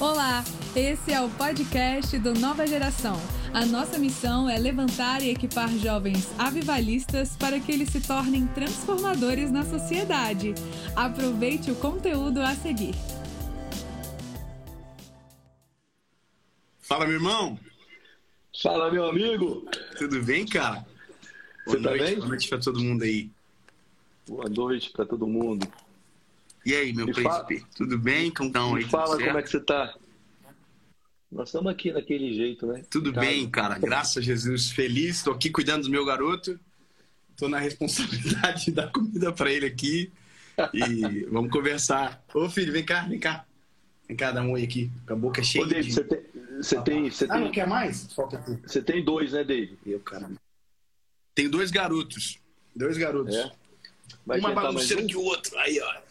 Olá, esse é o podcast do Nova Geração. A nossa missão é levantar e equipar jovens avivalistas para que eles se tornem transformadores na sociedade. Aproveite o conteúdo a seguir. Fala, meu irmão. Fala, meu amigo. Tudo bem, cara? Você tá bem? Boa noite para todo mundo aí. Boa noite para todo mundo. E aí, meu Me príncipe? fala- Tudo bem? Como estão aí? Me fala como é que você tá. Nós estamos aqui naquele jeito, né? Tudo bem, cara. Graças a Jesus. Feliz. Estou aqui cuidando do meu garoto. Estou na responsabilidade de dar comida para ele aqui. E vamos conversar. Ô, filho, vem cá, vem cá. Vem cá, dá um oi aqui. Com a boca cheia Ô, David, de... você tem, você tem, você Ah, não tem, quer mais? Falta você tem dois, né, David? Eu, cara. Tenho dois garotos. Dois garotos. É? Vai Uma bagunceira um? que o outro. Aí, ó.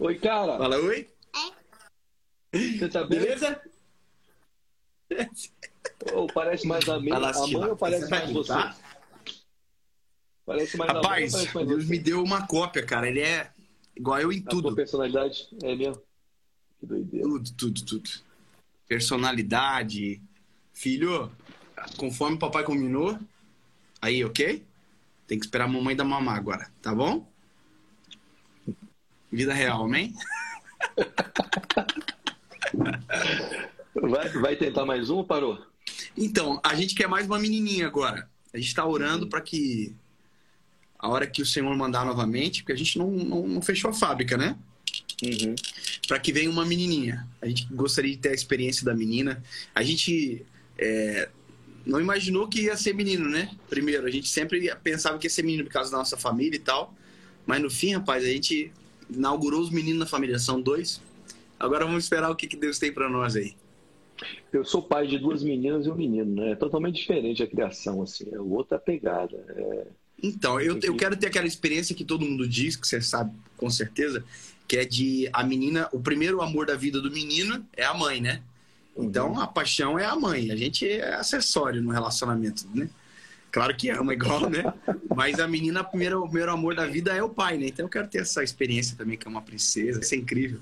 Oi, cara. Fala, oi. Você tá bem? Beleza? Ou parece mais a, mãe, Vai lá a mãe ou parece Você vai mais você? pintar? Parece mais a mãe Rapaz, parece mais Deus você? me deu uma cópia, cara. Ele é igual eu em A tudo. personalidade é mesmo? Que doideira. Tudo, tudo, tudo. Personalidade. Filho, conforme o papai combinou, aí, ok? Tem que esperar a mamãe dar mamar agora, tá bom? Vida real, amém? Vai, vai tentar mais um ou parou? Então, a gente quer mais uma menininha agora. A gente tá orando para que a hora que o Senhor mandar novamente, porque a gente não, não, não fechou a fábrica, né? Uhum. para que venha uma menininha. A gente gostaria de ter a experiência da menina. A gente é, não imaginou que ia ser menino, né? Primeiro, a gente sempre pensava que ia ser menino por causa da nossa família e tal. Mas no fim, rapaz, a gente inaugurou os meninos na família. São dois. Agora vamos esperar o que, que Deus tem para nós aí. Eu sou pai de duas meninas e um menino, né? É totalmente diferente a criação, assim. É outra pegada. É... Então, eu, eu quero ter aquela experiência que todo mundo diz, que você sabe com certeza, que é de a menina, o primeiro amor da vida do menino é a mãe, né? Então a paixão é a mãe, a gente é acessório no relacionamento, né? Claro que ama igual, né? Mas a menina, o primeiro, o primeiro amor da vida é o pai, né? Então eu quero ter essa experiência também, que é uma princesa, isso é incrível.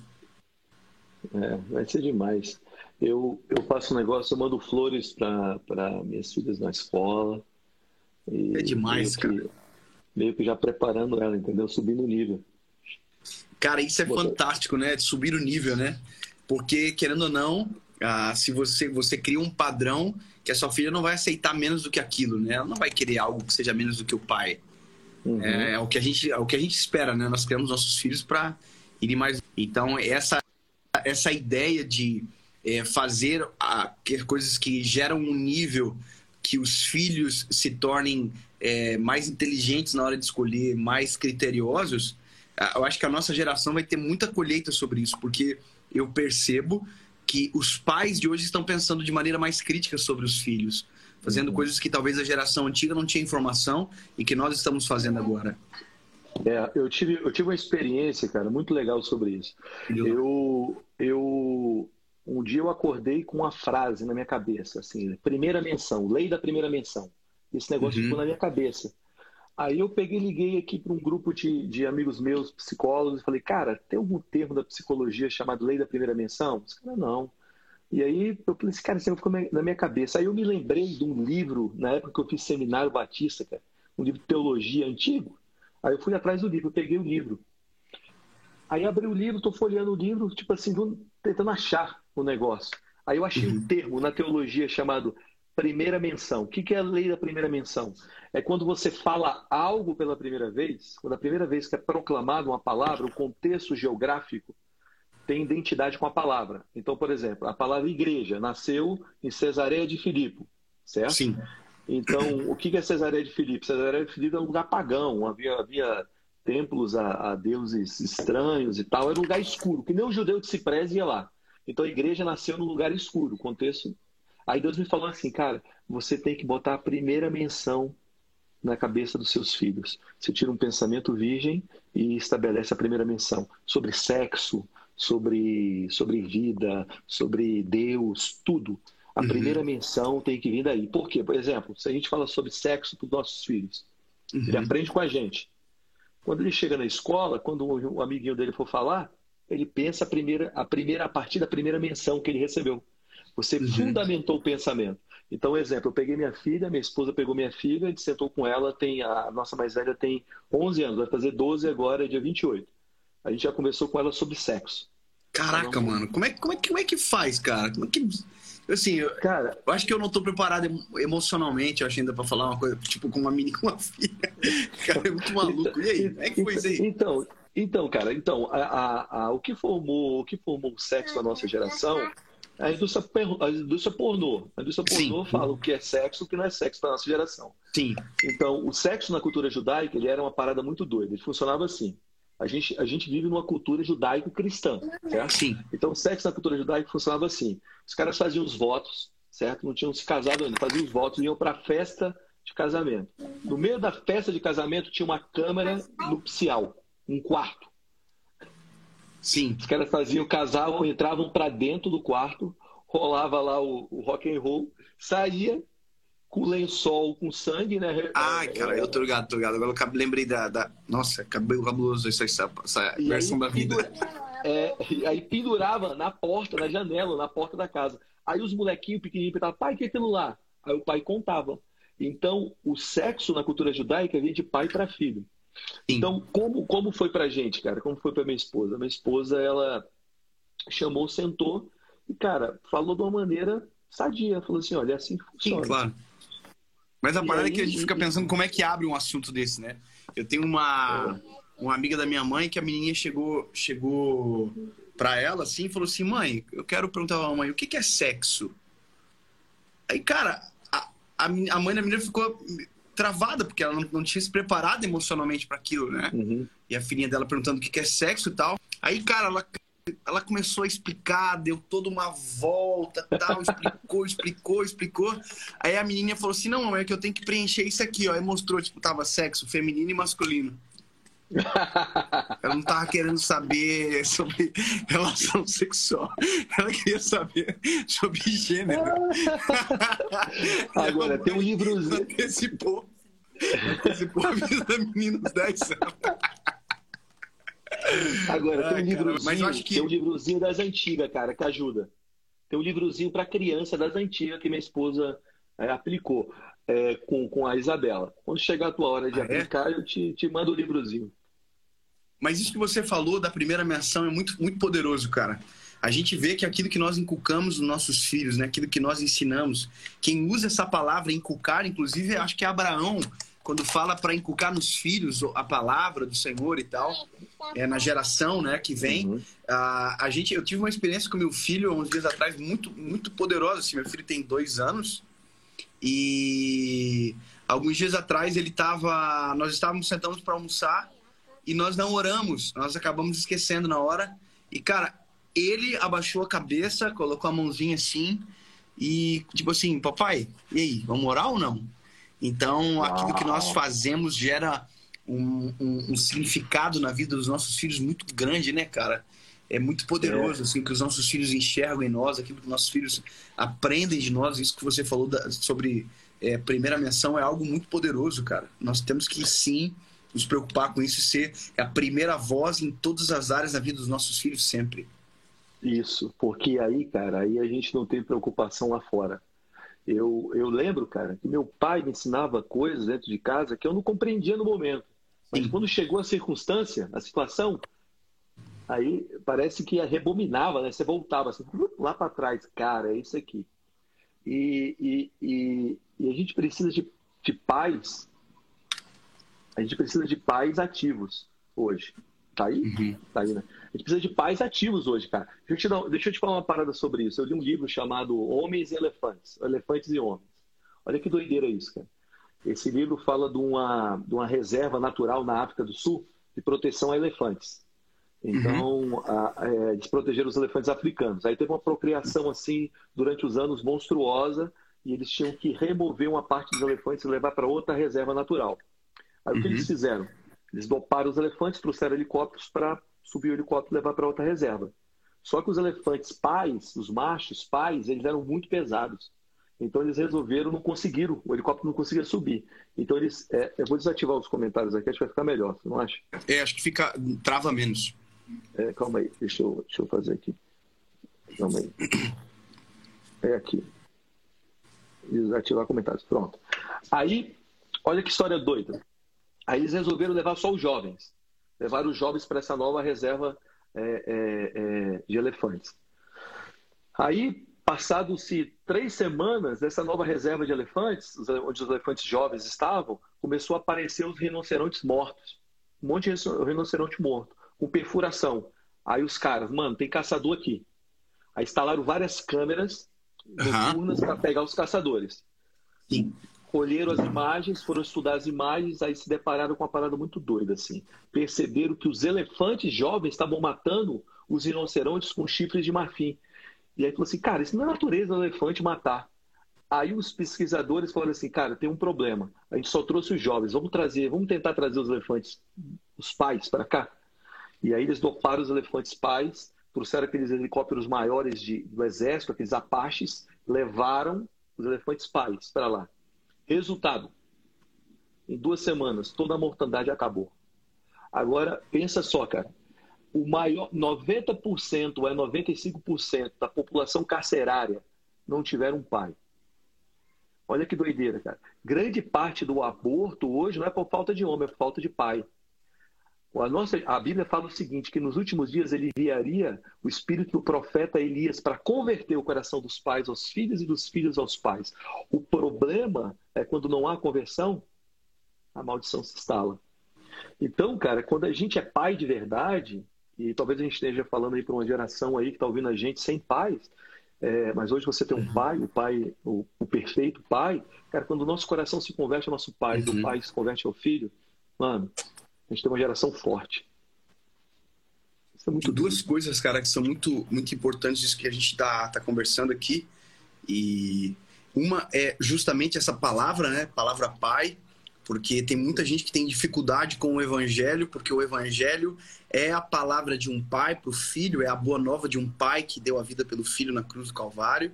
É, vai ser demais. Eu, eu faço um negócio, eu mando flores para minhas filhas na escola. E É demais, meio que, meio que já preparando ela, entendeu? Subindo o nível. Cara, isso é fantástico, né? Subir o nível, né? Porque, querendo ou não, ah, se você, você cria um padrão que a sua filha não vai aceitar menos do que aquilo, né? Ela não vai querer algo que seja menos do que o pai. Uhum. É, é o que a gente, é o que a gente espera, né? Nós criamos nossos filhos para irem mais. Então essa essa ideia de é, fazer a, coisas que geram um nível que os filhos se tornem é, mais inteligentes na hora de escolher, mais criteriosos. Eu acho que a nossa geração vai ter muita colheita sobre isso, porque eu percebo que os pais de hoje estão pensando de maneira mais crítica sobre os filhos, fazendo Uhum. coisas que talvez a geração antiga não tinha informação e que nós estamos fazendo agora. É, eu tive, eu tive uma experiência, cara, muito legal sobre isso. Eu, eu, um dia eu acordei com uma frase na minha cabeça, assim, primeira menção, lei da primeira menção. Esse negócio Uhum. ficou na minha cabeça. Aí eu peguei liguei aqui para um grupo de, de amigos meus, psicólogos, e falei, cara, tem algum termo da psicologia chamado lei da primeira menção? Os caras, não. E aí eu falei assim, cara, isso ficou na minha cabeça. Aí eu me lembrei de um livro, na época que eu fiz seminário batista, cara, um livro de teologia antigo. Aí eu fui atrás do livro, eu peguei o livro. Aí abri o livro, tô folheando o livro, tipo assim, tentando achar o negócio. Aí eu achei um termo na teologia chamado primeira menção. O que é a lei da primeira menção? É quando você fala algo pela primeira vez, quando a primeira vez que é proclamada uma palavra, o contexto geográfico tem identidade com a palavra. Então, por exemplo, a palavra igreja nasceu em Cesareia de Filipe, certo? Sim. Então, o que é Cesareia de Filipe? Cesareia de Filipe é um lugar pagão, havia, havia templos a, a deuses estranhos e tal, era um lugar escuro, que nem o judeu de Ciprés ia lá. Então a igreja nasceu num lugar escuro, contexto. Aí Deus me falou assim, cara, você tem que botar a primeira menção na cabeça dos seus filhos. Você tira um pensamento virgem e estabelece a primeira menção sobre sexo, sobre, sobre vida, sobre Deus, tudo. A Uhum. primeira menção tem que vir daí. Por quê? Por exemplo, se a gente fala sobre sexo para os nossos filhos, ele Uhum. aprende com a gente. Quando ele chega na escola, quando o amiguinho dele for falar, ele pensa a primeira, a primeira a partir da primeira menção que ele recebeu. Você uhum. fundamentou o pensamento. Então, exemplo, eu peguei minha filha, minha esposa pegou minha filha, a gente sentou com ela, tem a nossa mais velha tem 11 anos, vai fazer 12 agora, dia 28. A gente já conversou com ela sobre sexo. Caraca, então, mano, como é, como, é, como é que faz, cara? Como é que Assim, eu, cara, eu acho que eu não tô preparado emocionalmente, eu acho ainda pra falar uma coisa, tipo, com uma menina com uma filha. Cara, é muito maluco. E aí, como é que foi isso aí? Então, então cara, então, a, a, a, o, que formou, o que formou o sexo na nossa geração a indústria, a indústria pornô. A indústria pornô Sim. fala o que é sexo e o que não é sexo para nossa geração. Sim. Então, o sexo na cultura judaica ele era uma parada muito doida. Ele funcionava assim. A gente, a gente vive numa cultura judaico-cristã, certo? Sim. Então, o sexo na cultura judaica funcionava assim. Os caras faziam os votos, certo? Não tinham se casado ainda. Faziam os votos e iam para a festa de casamento. No meio da festa de casamento tinha uma câmara nupcial, um quarto. Sim. Os caras faziam casal, entravam para dentro do quarto, rolava lá o, o rock and roll, saía com lençol com sangue, né? Ai, cara, eu tô ligado, tô ligado. Agora eu lembrei da. da... Nossa, cabelo cabuloso essa, essa, essa versão da vida. É, aí pendurava na porta, na janela, na porta da casa. Aí os molequinhos pequenininhos perguntavam, pai, que é aquilo lá? Aí o pai contava. Então, o sexo na cultura judaica vem de pai para filho. Sim. Então, como, como foi pra gente, cara? Como foi pra minha esposa? Minha esposa, ela chamou, sentou e, cara, falou de uma maneira sadia. Falou assim: olha, é assim que funciona. Sim, claro. Mas a e parada aí, é que a gente fica pensando como é que abre um assunto desse, né? Eu tenho uma, é. uma amiga da minha mãe que a menininha chegou, chegou pra ela assim e falou assim: mãe, eu quero perguntar pra mãe, o que, que é sexo? Aí, cara, a, a, mãe da menina ficou travada, porque ela não, não tinha se preparado emocionalmente para aquilo, né? Uhum. E a filhinha dela perguntando o que é sexo e tal. Aí, cara, ela, ela começou a explicar, deu toda uma volta, tal, explicou, explicou, explicou. Aí a menina falou assim: não, é que eu tenho que preencher isso aqui, ó. E mostrou, tipo, tava sexo feminino e masculino. Ela não tava querendo saber sobre relação sexual. Ela queria saber sobre gênero. Agora, tem um livrozinho. Antecipou. Antecipou a vida da menina dos 10 anos. Agora, tem um livrozinho, mas eu acho que... tem um livrozinho das antigas, cara, que ajuda. Tem um livrozinho para criança das antigas que minha esposa é, aplicou é, com, com a Isabela. Quando chegar a tua hora de ah, aplicar, é? eu te, te mando o livrozinho. Mas isso que você falou da primeira menção é muito, muito poderoso, cara. A gente vê que aquilo que nós inculcamos nos nossos filhos, né? aquilo que nós ensinamos, quem usa essa palavra inculcar, inclusive, acho que é Abraão, quando fala para inculcar nos filhos a palavra do Senhor e tal, é na geração, né, que vem. Uhum. A, a gente, eu tive uma experiência com meu filho uns dias atrás muito, muito poderosa. Assim, meu filho tem dois anos e alguns dias atrás ele estava, nós estávamos sentados para almoçar e nós não oramos, nós acabamos esquecendo na hora. E, cara, ele abaixou a cabeça, colocou a mãozinha assim e, tipo assim, papai, e aí, vamos orar ou não? Então, aquilo que nós fazemos gera um, um, um, significado na vida dos nossos filhos muito grande, né, cara? É muito poderoso, é. assim, que os nossos filhos enxergam em nós, aquilo que nossos filhos aprendem de nós. Isso que você falou da, sobre é, primeira menção é algo muito poderoso, cara. Nós temos que, sim, nos preocupar com isso e ser a primeira voz em todas as áreas da vida dos nossos filhos sempre. Isso, porque aí, cara, aí a gente não tem preocupação lá fora. Eu, eu lembro, cara, que meu pai me ensinava coisas dentro de casa que eu não compreendia no momento. Mas Sim. quando chegou a circunstância, a situação, aí parece que rebominava, né? Você voltava assim, lá para trás, cara, é isso aqui. E, e, e, e a gente precisa de, de pais a gente precisa de pais ativos hoje. Tá aí? Uhum. Tá aí, né? A gente precisa de pais ativos hoje, cara. Deixa eu, te dar, deixa eu te falar uma parada sobre isso. Eu li um livro chamado Homens e Elefantes. Elefantes e Homens. Olha que doideira isso, cara. Esse livro fala de uma, de uma reserva natural na África do Sul de proteção a elefantes. Então, uhum. a, é, eles protegeram os elefantes africanos. Aí teve uma procriação assim durante os anos monstruosa e eles tinham que remover uma parte dos elefantes e levar para outra reserva natural. Aí uhum. o que eles uhum. fizeram? Eles doparam os elefantes, trouxeram helicópteros para subir o helicóptero e levar para outra reserva. Só que os elefantes pais, os machos pais, eles eram muito pesados. Então eles resolveram, não conseguiram, o helicóptero não conseguia subir. Então eles. É, eu vou desativar os comentários aqui, acho que vai ficar melhor, você não acha? É, acho que fica. trava menos. É, calma aí, deixa eu, deixa eu fazer aqui. Calma aí. É aqui. Desativar comentários. Pronto. Aí, olha que história doida. Aí eles resolveram levar só os jovens. Levaram os jovens para essa nova reserva é, é, é, de elefantes. Aí, passados-se três semanas dessa nova reserva de elefantes, onde os elefantes jovens estavam, começou a aparecer os rinocerontes mortos. Um monte de rinoceronte morto, com perfuração. Aí os caras, mano, tem caçador aqui. Aí instalaram várias câmeras noturnas uhum. para pegar os caçadores. Sim. Colheram as imagens, foram estudar as imagens, aí se depararam com uma parada muito doida, assim. Perceberam que os elefantes jovens estavam matando os rinocerontes com chifres de marfim. E aí falou assim, cara, isso não é natureza do elefante matar. Aí os pesquisadores falaram assim, cara, tem um problema. A gente só trouxe os jovens, vamos trazer, vamos tentar trazer os elefantes, os pais para cá. E aí eles doparam os elefantes pais, trouxeram aqueles helicópteros maiores de, do exército, aqueles apaches, levaram os elefantes pais para lá. Resultado: em duas semanas, toda a mortandade acabou. Agora, pensa só, cara. O maior 90% é 95% da população carcerária não tiveram um pai. Olha que doideira, cara. Grande parte do aborto hoje não é por falta de homem, é por falta de pai. A, nossa, a Bíblia fala o seguinte, que nos últimos dias ele enviaria o espírito do profeta Elias para converter o coração dos pais aos filhos e dos filhos aos pais. O problema é quando não há conversão, a maldição se instala. Então, cara, quando a gente é pai de verdade, e talvez a gente esteja falando aí para uma geração aí que está ouvindo a gente sem pais, é, mas hoje você tem um uhum. pai, o pai, o, o, perfeito pai, cara, quando o nosso coração se converte ao nosso pai, uhum. do pai se converte ao filho, mano, a gente tem uma geração forte. Isso é muito Duas coisas, cara, que são muito, muito importantes disso que a gente está tá conversando aqui. E uma é justamente essa palavra, né? Palavra pai, porque tem muita gente que tem dificuldade com o evangelho, porque o evangelho é a palavra de um pai para o filho, é a boa nova de um pai que deu a vida pelo filho na cruz do Calvário.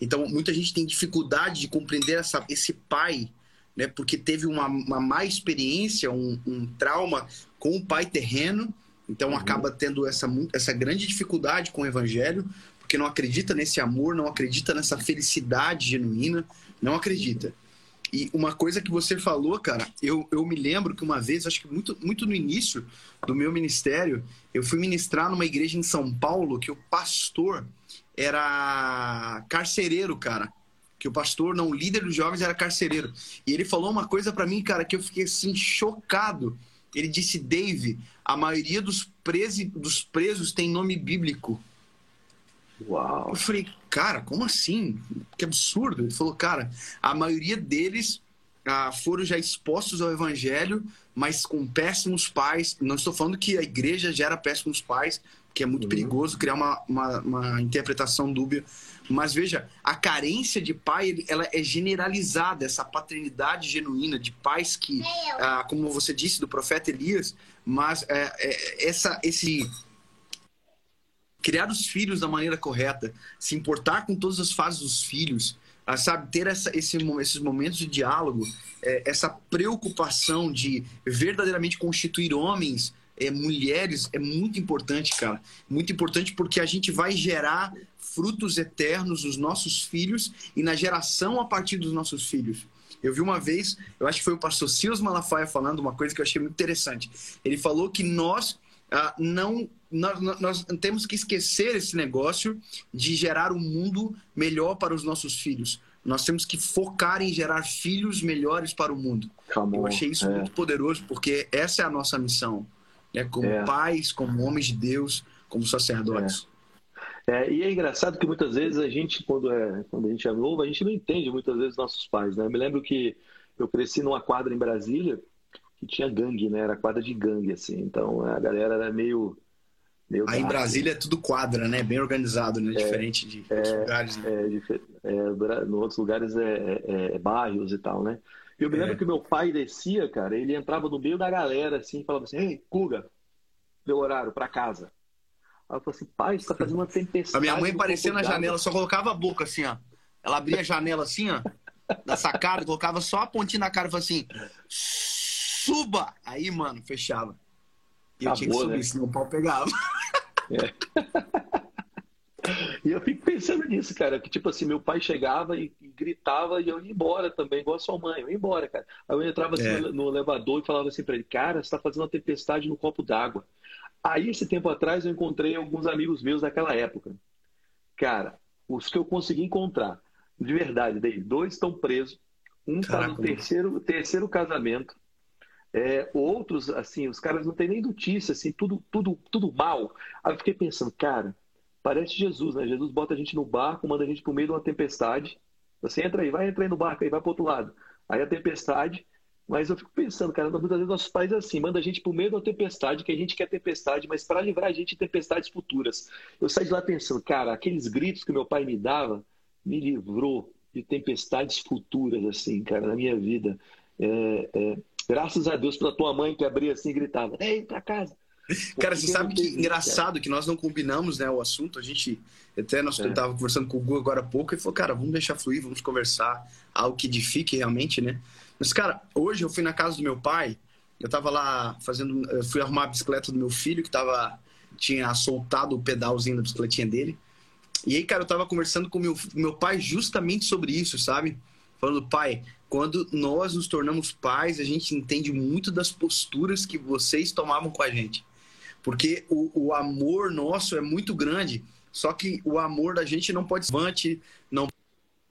Então, muita gente tem dificuldade de compreender essa, esse pai né, porque teve uma, uma má experiência, um, um trauma com o pai terreno, então uhum. acaba tendo essa, essa grande dificuldade com o evangelho, porque não acredita nesse amor, não acredita nessa felicidade genuína, não acredita. E uma coisa que você falou, cara, eu, eu me lembro que uma vez, acho que muito, muito no início do meu ministério, eu fui ministrar numa igreja em São Paulo que o pastor era carcereiro, cara que o pastor, não, o líder dos jovens era carcereiro. E ele falou uma coisa para mim, cara, que eu fiquei assim chocado. Ele disse: "Dave, a maioria dos, presos dos presos tem nome bíblico". Uau. Eu falei: "Cara, como assim? Que absurdo". Ele falou: "Cara, a maioria deles ah, foram já expostos ao evangelho, mas com péssimos pais. Não estou falando que a igreja gera péssimos pais, que é muito uhum. perigoso criar uma, uma, uma interpretação dúbia mas veja, a carência de pai, ela é generalizada, essa paternidade genuína de pais que, ah, como você disse, do profeta Elias, mas é, é, essa, esse criar os filhos da maneira correta, se importar com todas as fases dos filhos, ah, sabe, ter essa, esse, esses momentos de diálogo, é, essa preocupação de verdadeiramente constituir homens é, mulheres é muito importante, cara. Muito importante porque a gente vai gerar frutos eternos nos nossos filhos e na geração a partir dos nossos filhos. Eu vi uma vez, eu acho que foi o pastor Silas Malafaia falando uma coisa que eu achei muito interessante. Ele falou que nós ah, não nós, nós, temos que esquecer esse negócio de gerar um mundo melhor para os nossos filhos. Nós temos que focar em gerar filhos melhores para o mundo. eu achei isso é. muito poderoso porque essa é a nossa missão, né? Como é. pais, como homens de Deus, como sacerdotes. É. É, e é engraçado que muitas vezes a gente, quando, é, quando a gente é novo, a gente não entende muitas vezes nossos pais, né? Eu me lembro que eu cresci numa quadra em Brasília que tinha gangue, né? Era quadra de gangue, assim. Então a galera era meio. meio Aí em Brasília é tudo quadra, né? Bem organizado, né? É, Diferente de outros é, lugares. Né? É, é, no outros lugares é, é, bairros e tal, né? Eu me lembro que meu pai descia, cara, ele entrava no meio da galera, assim, e falava assim: Ei, Kuga, deu horário para casa. Aí eu falei assim, pai, você tá fazendo uma tempestade. A minha mãe aparecia na janela, só colocava a boca assim, ó. Ela abria a janela assim, ó, da sacada, colocava só a pontinha na cara e falava assim, suba! Aí, mano, fechava. E eu Acabou, tinha que subir, né? senão o pau pegava. É. e eu fico pensando nisso, cara, que tipo assim, meu pai chegava e, e, gritava e eu ia embora também, igual a sua mãe, eu ia embora, cara. Aí eu entrava assim é. no, elevador e falava assim pra ele, cara, você tá fazendo uma tempestade no copo d'água. Aí, esse tempo atrás, eu encontrei alguns amigos meus daquela época. Cara, os que eu consegui encontrar, de verdade, daí, dois estão presos, um está no terceiro, terceiro casamento, é, outros, assim, os caras não têm nem notícia, assim, tudo, tudo, tudo mal. Aí eu fiquei pensando, cara, parece Jesus, né? Jesus bota a gente no barco, manda a gente pro meio de uma tempestade. Você entra aí, vai entrar aí no barco aí, vai pro outro lado. Aí a tempestade, mas eu fico pensando, cara, muitas vezes nossos pais assim, manda a gente pro meio da tempestade, que a gente quer tempestade, mas para livrar a gente de tempestades futuras. Eu saí de lá pensando, cara, aqueles gritos que meu pai me dava me livrou de tempestades futuras, assim, cara, na minha vida. É, é, graças a Deus pela tua mãe que abria assim e gritava: Ei, pra casa. Cara, você sabe que engraçado que nós não combinamos né, o assunto. A gente, até nós é. tava conversando com o Gu agora há pouco e falou, cara, vamos deixar fluir, vamos conversar algo que edifique realmente, né? Mas, cara, hoje eu fui na casa do meu pai, eu tava lá fazendo, eu fui arrumar a bicicleta do meu filho, que tava, tinha soltado o pedalzinho da bicicletinha dele. E aí, cara, eu tava conversando com meu, meu pai justamente sobre isso, sabe? Falando, pai, quando nós nos tornamos pais, a gente entende muito das posturas que vocês tomavam com a gente. Porque o, o amor nosso é muito grande, só que o amor da gente não pode ser não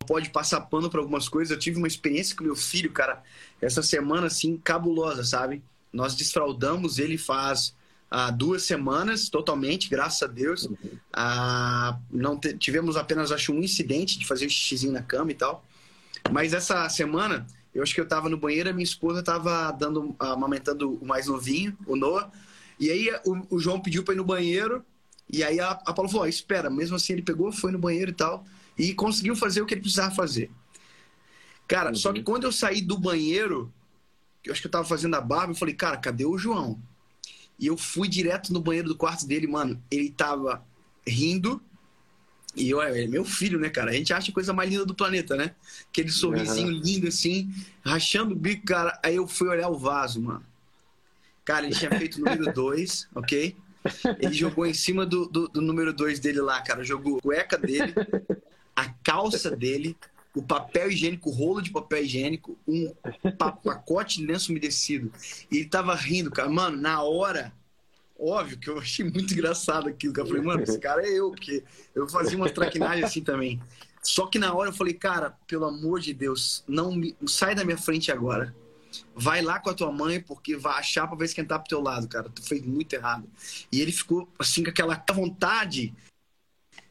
pode passar pano para algumas coisas. Eu tive uma experiência com meu filho, cara, essa semana assim cabulosa, sabe? Nós desfraudamos ele faz ah, duas semanas totalmente, graças a Deus. Ah, não tivemos apenas acho um incidente de fazer xixizinho na cama e tal. Mas essa semana eu acho que eu tava no banheiro, a minha esposa tava dando amamentando o mais novinho, o Noah. E aí o, o João pediu para ir no banheiro. E aí a, a Paula falou: oh, espera, mesmo assim ele pegou, foi no banheiro e tal e conseguiu fazer o que ele precisava fazer. Cara, uhum. só que quando eu saí do banheiro, eu acho que eu tava fazendo a barba, eu falei, cara, cadê o João? E eu fui direto no banheiro do quarto dele, mano. Ele tava rindo. E eu, é meu filho, né, cara? A gente acha a coisa mais linda do planeta, né? Aquele sorrisinho uhum. lindo assim, rachando o bico, cara. Aí eu fui olhar o vaso, mano. Cara, ele tinha feito o número 2, ok? Ele jogou em cima do, do, do número 2 dele lá, cara. Jogou cueca dele, a calça dele, o papel higiênico, o rolo de papel higiênico, um pacote de lenço umedecido. E ele tava rindo, cara. Mano, na hora, óbvio que eu achei muito engraçado aquilo. Que eu falei, mano, esse cara é eu, porque eu fazia umas traquinagens assim também. Só que na hora eu falei, cara, pelo amor de Deus, não me... sai da minha frente agora. Vai lá com a tua mãe, porque vai achar pra ver esquentar pro teu lado, cara. Tu fez muito errado. E ele ficou assim com aquela vontade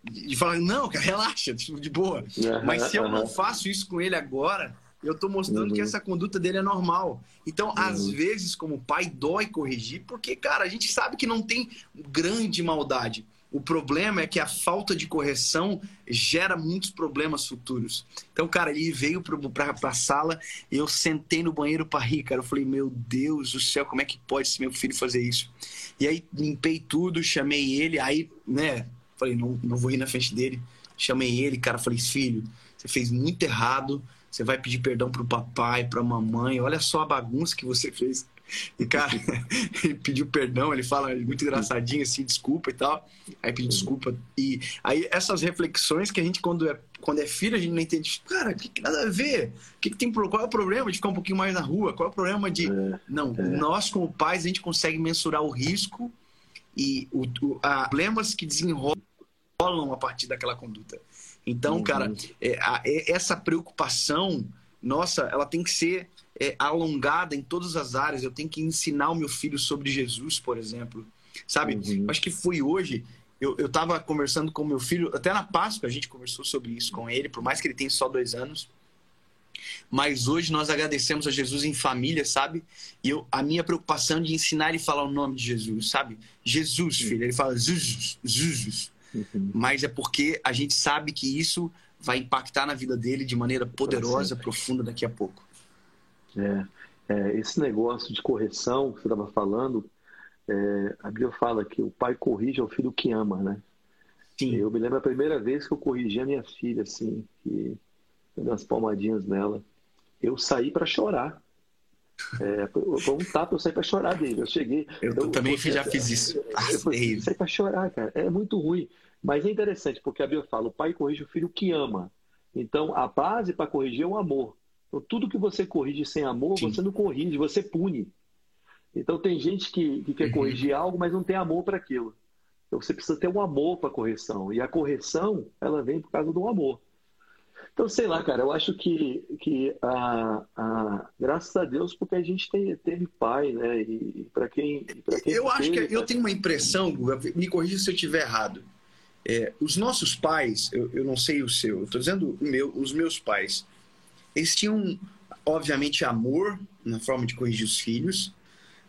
de falar, não, cara, relaxa, tipo, de boa. Uhum, Mas se eu uhum. não faço isso com ele agora, eu estou mostrando uhum. que essa conduta dele é normal. Então, às vezes, como pai, dói corrigir, porque, cara, a gente sabe que não tem grande maldade. O problema é que a falta de correção gera muitos problemas futuros. Então, cara, ele veio para a sala, eu sentei no banheiro para rir, cara. Eu falei, meu Deus do céu, como é que pode esse meu filho fazer isso? E aí limpei tudo, chamei ele, aí, né, Falei, não, não vou ir na frente dele. Chamei ele, cara, falei, filho, você fez muito errado. Você vai pedir perdão pro papai, pra mamãe. Olha só a bagunça que você fez. E, cara, ele pediu perdão, ele fala muito engraçadinho assim, desculpa e tal. Aí pediu desculpa. E aí essas reflexões que a gente, quando é, quando é filho, a gente não entende. Cara, que, que nada a ver? Que, que tem, qual é o problema de ficar um pouquinho mais na rua? Qual é o problema de. É, não, é. nós, como pais, a gente consegue mensurar o risco e o, o a, problemas que desenrolam a partir daquela conduta. Então, uhum. cara, é, a, é, essa preocupação nossa, ela tem que ser é, alongada em todas as áreas. Eu tenho que ensinar o meu filho sobre Jesus, por exemplo. Sabe? Uhum. Acho que foi hoje. Eu, eu tava conversando com meu filho, até na Páscoa a gente conversou sobre isso com ele, por mais que ele tenha só dois anos. Mas hoje nós agradecemos a Jesus em família, sabe? E eu, a minha preocupação é de ensinar ele a falar o nome de Jesus, sabe? Jesus, filho. Ele fala Jesus, Jesus. Uhum. Mas é porque a gente sabe que isso vai impactar na vida dele de maneira poderosa, profunda daqui a pouco. É, é, esse negócio de correção que você estava falando, é, a Bíblia fala que o pai corrige ao filho que ama, né? Sim. Eu me lembro a primeira vez que eu corrigi a minha filha, assim, que dei umas palmadinhas nela. Eu saí para chorar. É, foi um tapa, eu saí para chorar dele. Eu cheguei. Eu, eu também eu, já fiz isso. Eu, eu saí para chorar, cara. É muito ruim. Mas é interessante, porque a Bíblia fala: o pai corrige o filho que ama. Então, a base para corrigir é o amor. Então, tudo que você corrige sem amor, Sim. você não corrige, você pune. Então, tem gente que, que quer uhum. corrigir algo, mas não tem amor para aquilo. Então, você precisa ter um amor para a correção. E a correção, ela vem por causa do amor. Então, sei lá, cara, eu acho que, que a, a, graças a Deus, porque a gente tem, teve pai, né? E para quem, pra quem. Eu acho teve, que eu tenho uma impressão, me corrija se eu estiver errado. É, os nossos pais, eu, eu, não sei o seu, eu estou dizendo meu, os meus pais, eles tinham, obviamente, amor na forma de corrigir os filhos,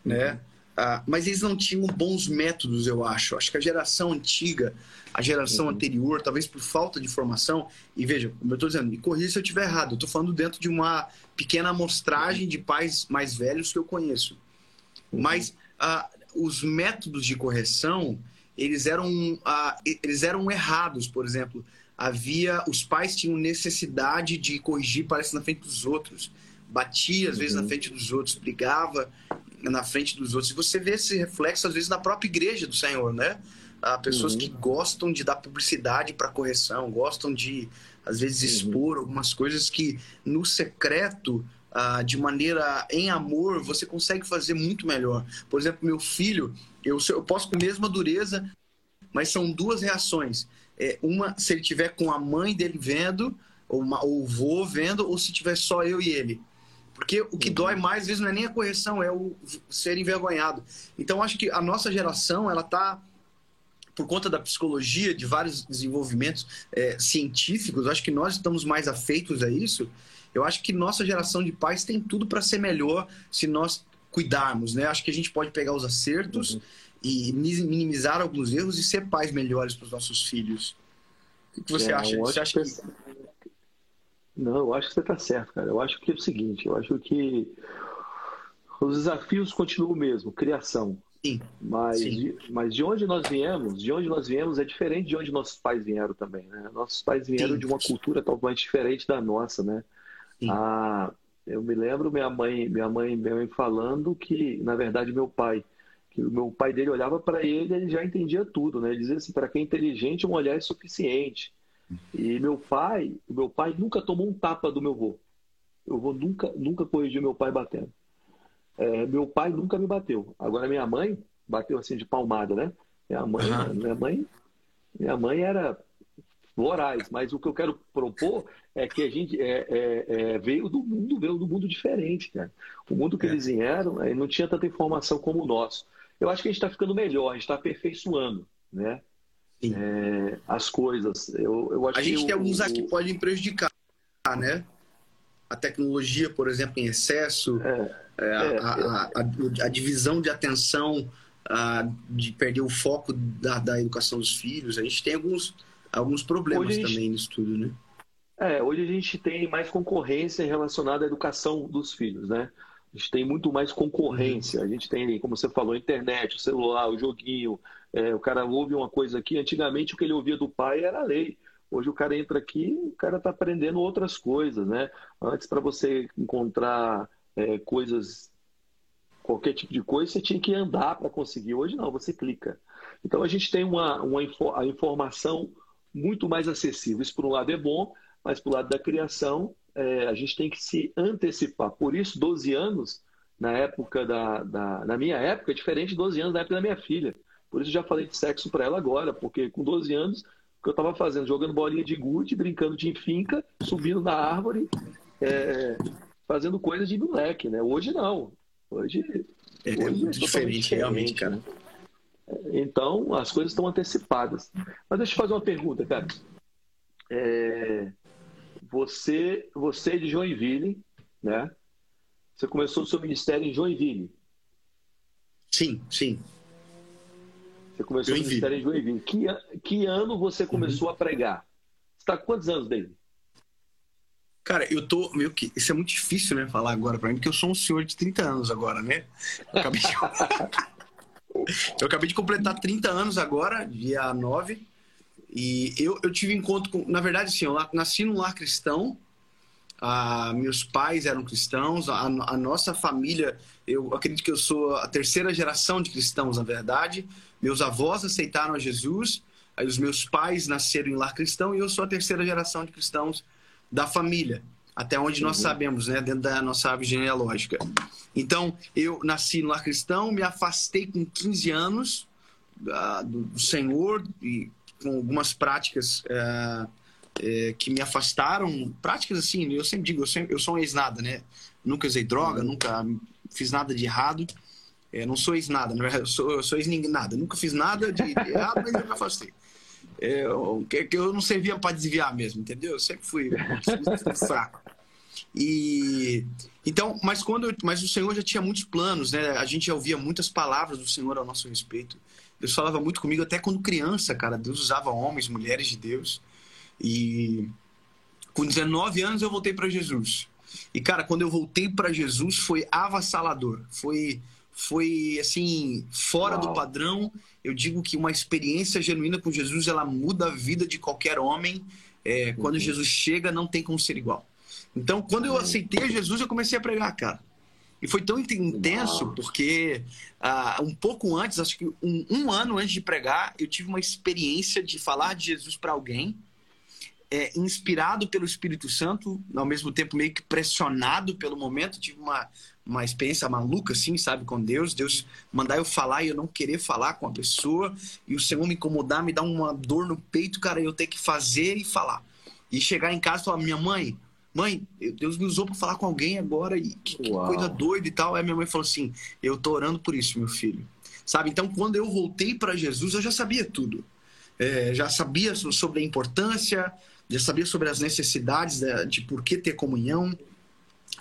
né? Uhum. Ah, mas eles não tinham bons métodos, eu acho. Acho que a geração antiga, a geração uhum. anterior, talvez por falta de formação, e veja, como eu estou dizendo, me corrija se eu estiver errado, eu estou falando dentro de uma pequena amostragem de pais mais velhos que eu conheço. Uhum. Mas ah, os métodos de correção, eles eram, ah, eles eram errados, por exemplo. Havia, os pais tinham necessidade de corrigir, parece, na frente dos outros. Batia, às uhum. vezes, na uhum. frente dos outros, brigava na frente dos outros. E você vê esse reflexo, às vezes, na própria igreja do Senhor, né? Há pessoas uhum. que gostam de dar publicidade para correção, gostam de, às vezes, uhum. expor algumas coisas que, no secreto, ah, de maneira em amor, você consegue fazer muito melhor. Por exemplo, meu filho, eu, eu posso com a mesma dureza, mas são duas reações. É, uma, se ele tiver com a mãe dele vendo, ou, uma, ou o vô vendo, ou se tiver só eu e ele. Porque o que uhum. dói mais, às vezes, não é nem a correção, é o ser envergonhado. Então, acho que a nossa geração, ela está por conta da psicologia, de vários desenvolvimentos é, científicos, acho que nós estamos mais afeitos a isso. Eu acho que nossa geração de pais tem tudo para ser melhor se nós cuidarmos, né? Acho que a gente pode pegar os acertos uhum. E minimizar alguns erros e ser pais melhores para os nossos filhos. O que você é, acha? Você acha que... Não, eu acho que você está certo, cara. Eu acho que é o seguinte, eu acho que os desafios continuam o mesmo, criação. Sim. Mas, Sim. De, mas de onde nós viemos, de onde nós viemos é diferente de onde nossos pais vieram também, né? Nossos pais vieram Sim. de uma cultura talvez diferente da nossa, né? Ah, eu me lembro minha mãe, minha mãe, minha mãe falando que, na verdade, meu pai, que o meu pai dele olhava para ele, ele já entendia tudo, né? Ele dizia assim, para quem é inteligente, um olhar é suficiente. E meu pai, meu pai nunca tomou um tapa do meu avô. Eu vou nunca, nunca corrigir meu pai batendo. É, meu pai nunca me bateu. Agora minha mãe bateu assim de palmada, né? Minha mãe, uhum. minha mãe, minha mãe era voraz. Mas o que eu quero propor é que a gente é, é, é, veio do mundo, veio do mundo diferente, cara. O mundo que é. eles vieram não tinha tanta informação como o nosso. Eu acho que a gente está ficando melhor, a gente está aperfeiçoando, né? é, as coisas. Eu, eu acho a gente que tem o, alguns aqui que podem prejudicar, né? A tecnologia, por exemplo, em excesso, é, é, a, é, a, a, a, divisão de atenção, de perder o foco da, da educação dos filhos. A gente tem alguns, alguns problemas gente, também nisso tudo, né? É, hoje a gente tem mais concorrência relacionada à educação dos filhos, né? A gente tem muito mais concorrência. A gente tem, como você falou, a internet, o celular, o joguinho, é, o cara ouve uma coisa aqui, antigamente o que ele ouvia do pai era a lei. Hoje o cara entra aqui, o cara está aprendendo outras coisas, né? Antes, para você encontrar é, coisas, qualquer tipo de coisa, você tinha que andar para conseguir. Hoje não, você clica. Então a gente tem uma, uma a informação muito mais acessível. Isso, por um lado, é bom, mas, por lado da criação, é, a gente tem que se antecipar. Por isso, 12 anos, na época da, da. Na minha época, é diferente de 12 anos na época da minha filha. Por isso já falei de sexo para ela agora, porque com 12 anos, o que eu estava fazendo? Jogando bolinha de gude, brincando de finca, subindo na árvore, é, fazendo coisas de moleque, né? Hoje não. Hoje é, hoje é muito diferente, diferente, realmente, cara. Né? Então, as coisas estão antecipadas. Mas deixa eu fazer uma pergunta, cara. É, você, você é de Joinville, né? Você começou o seu ministério em Joinville. Sim, sim. Você começou o ministério em Joinville. Que, que ano você uhum. começou uhum. a pregar? Você está com quantos anos, David? Cara, eu tô. Meu, que, isso é muito difícil, né? Falar agora para mim, porque eu sou um senhor de 30 anos agora, né? Eu acabei de, eu acabei de completar 30 anos agora, dia 9. E eu, eu tive encontro com. Na verdade, assim, eu nasci num lar cristão. ah, meus pais eram cristãos, a, a, nossa família, eu acredito que eu sou a terceira geração de cristãos, na verdade. Meus avós aceitaram a Jesus, aí os meus pais nasceram em lar cristão e eu sou a terceira geração de cristãos da família, até onde nós uhum. sabemos, né, dentro da nossa árvore genealógica. Então, eu nasci no lar cristão, me afastei com 15 anos do, do, Senhor e com algumas práticas. Uh, é, que me afastaram, práticas assim, eu sempre digo, eu, sempre, eu sou um ex-nada, né? Nunca usei droga, uhum. nunca fiz nada de errado. É, não sou ex-nada, eu sou, eu sou ex-nada. Nunca fiz nada de, de errado, mas eu me afastei. É, que, que eu não servia para desviar mesmo, entendeu? Eu sempre fui, fui fraco. E então, mas quando eu, mas o Senhor já tinha muitos planos, né? A gente já ouvia muitas palavras do Senhor ao nosso respeito. Deus falava muito comigo até quando criança, cara. Deus usava homens, mulheres de Deus. E com 19 anos eu voltei para Jesus. E cara, quando eu voltei para Jesus foi avassalador. Foi foi assim, fora Uau. do padrão. Eu digo que uma experiência genuína com Jesus, ela muda a vida de qualquer homem. É, quando uhum. Jesus chega, não tem como ser igual. Então, quando eu aceitei Jesus, eu comecei a pregar, cara. E foi tão intenso, Uau. porque uh, um pouco antes, acho que um, um, ano antes de pregar, eu tive uma experiência de falar de Jesus para alguém é, inspirado pelo Espírito Santo, ao mesmo tempo meio que pressionado pelo momento. Tive uma, uma experiência maluca, assim, sabe, com Deus. Deus mandar eu falar e eu não querer falar com a pessoa. E o Senhor me incomodar, me dar uma dor no peito, cara, eu ter que fazer e falar. E chegar em casa e falar: minha mãe, mãe, Deus me usou para falar com alguém agora. E que, que coisa doida e tal. Aí minha mãe falou assim: eu tô orando por isso, meu filho. Sabe? Então, quando eu voltei para Jesus, eu já sabia tudo. É, já sabia sobre a importância, já sabia sobre as necessidades de, de por que ter comunhão,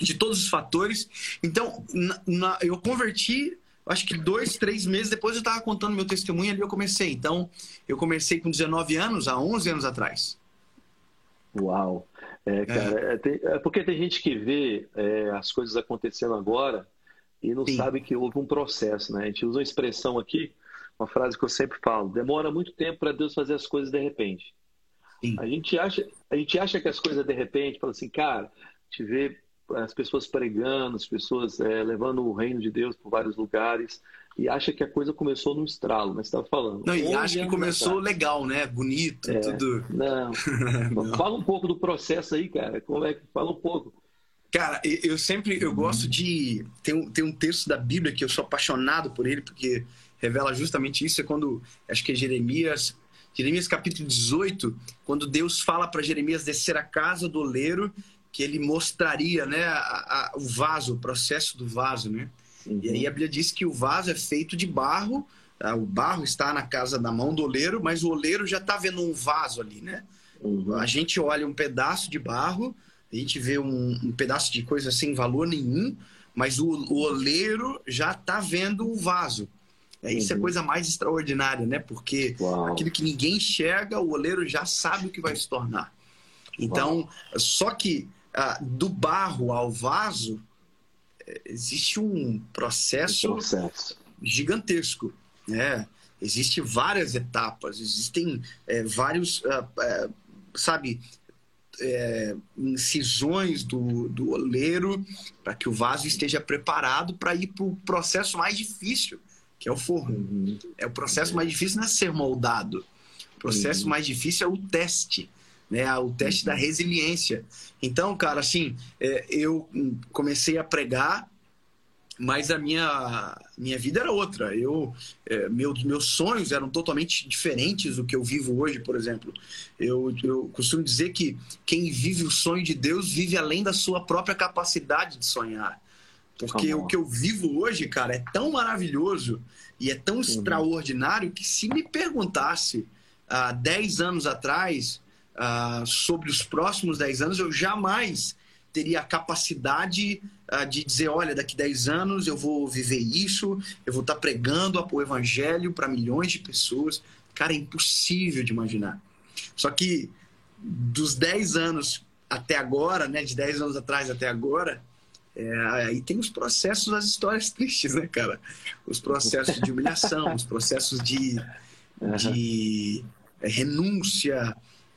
de todos os fatores. Então, na, na, eu converti, acho que dois, três meses depois eu estava contando meu testemunho ali, eu comecei. Então, eu comecei com 19 anos, há 11 anos atrás. Uau! É, cara, é. É, tem, é porque tem gente que vê é, as coisas acontecendo agora e não Sim. sabe que houve um processo, né? A gente usa uma expressão aqui, uma frase que eu sempre falo: demora muito tempo para Deus fazer as coisas de repente. A gente acha, a gente acha que as coisas de repente, fala assim, cara, te vê as pessoas pregando, as pessoas é, levando o reino de Deus por vários lugares e acha que a coisa começou no estralo, mas estava falando. Não, e acha que começou legal, né? Bonito, é, tudo. Não. não. Fala um pouco do processo aí, cara. Como é que fala um pouco? Cara, eu sempre eu gosto de tem um, tem um texto da Bíblia que eu sou apaixonado por ele porque revela justamente isso é quando acho que é Jeremias Jeremias capítulo 18, quando Deus fala para Jeremias descer a casa do oleiro, que ele mostraria né, a, a, o vaso, o processo do vaso. Né? Uhum. E aí a Bíblia diz que o vaso é feito de barro, tá? o barro está na casa da mão do oleiro, mas o oleiro já está vendo um vaso ali. Né? Uhum. A gente olha um pedaço de barro, a gente vê um, um pedaço de coisa sem valor nenhum, mas o, o oleiro já está vendo o vaso. É, isso é uhum. coisa mais extraordinária, né? Porque Uau. aquilo que ninguém enxerga, o oleiro já sabe o que vai se tornar. Então, Uau. só que ah, do barro ao vaso, é, existe um processo, processo. gigantesco, né? Existem várias etapas, existem é, vários, ah, é, sabe, é, incisões do, do oleiro para que o vaso esteja preparado para ir para o processo mais difícil, que é o forno. Uhum. É o processo mais difícil não é ser moldado. O processo uhum. mais difícil é o teste, né? O teste da uhum. resiliência. Então, cara, assim, é, eu comecei a pregar, mas a minha minha vida era outra. Eu é, meus meus sonhos eram totalmente diferentes do que eu vivo hoje, por exemplo. Eu, eu costumo dizer que quem vive o sonho de Deus vive além da sua própria capacidade de sonhar. Porque o que eu vivo hoje, cara, é tão maravilhoso e é tão uhum. extraordinário que se me perguntasse há uh, 10 anos atrás uh, sobre os próximos 10 anos, eu jamais teria a capacidade uh, de dizer, olha, daqui 10 anos eu vou viver isso, eu vou estar pregando o evangelho para milhões de pessoas. Cara, é impossível de imaginar. Só que dos 10 anos até agora, né, de 10 anos atrás até agora, é, aí tem os processos, as histórias tristes, né, cara? Os processos de humilhação, os processos de, de é, renúncia,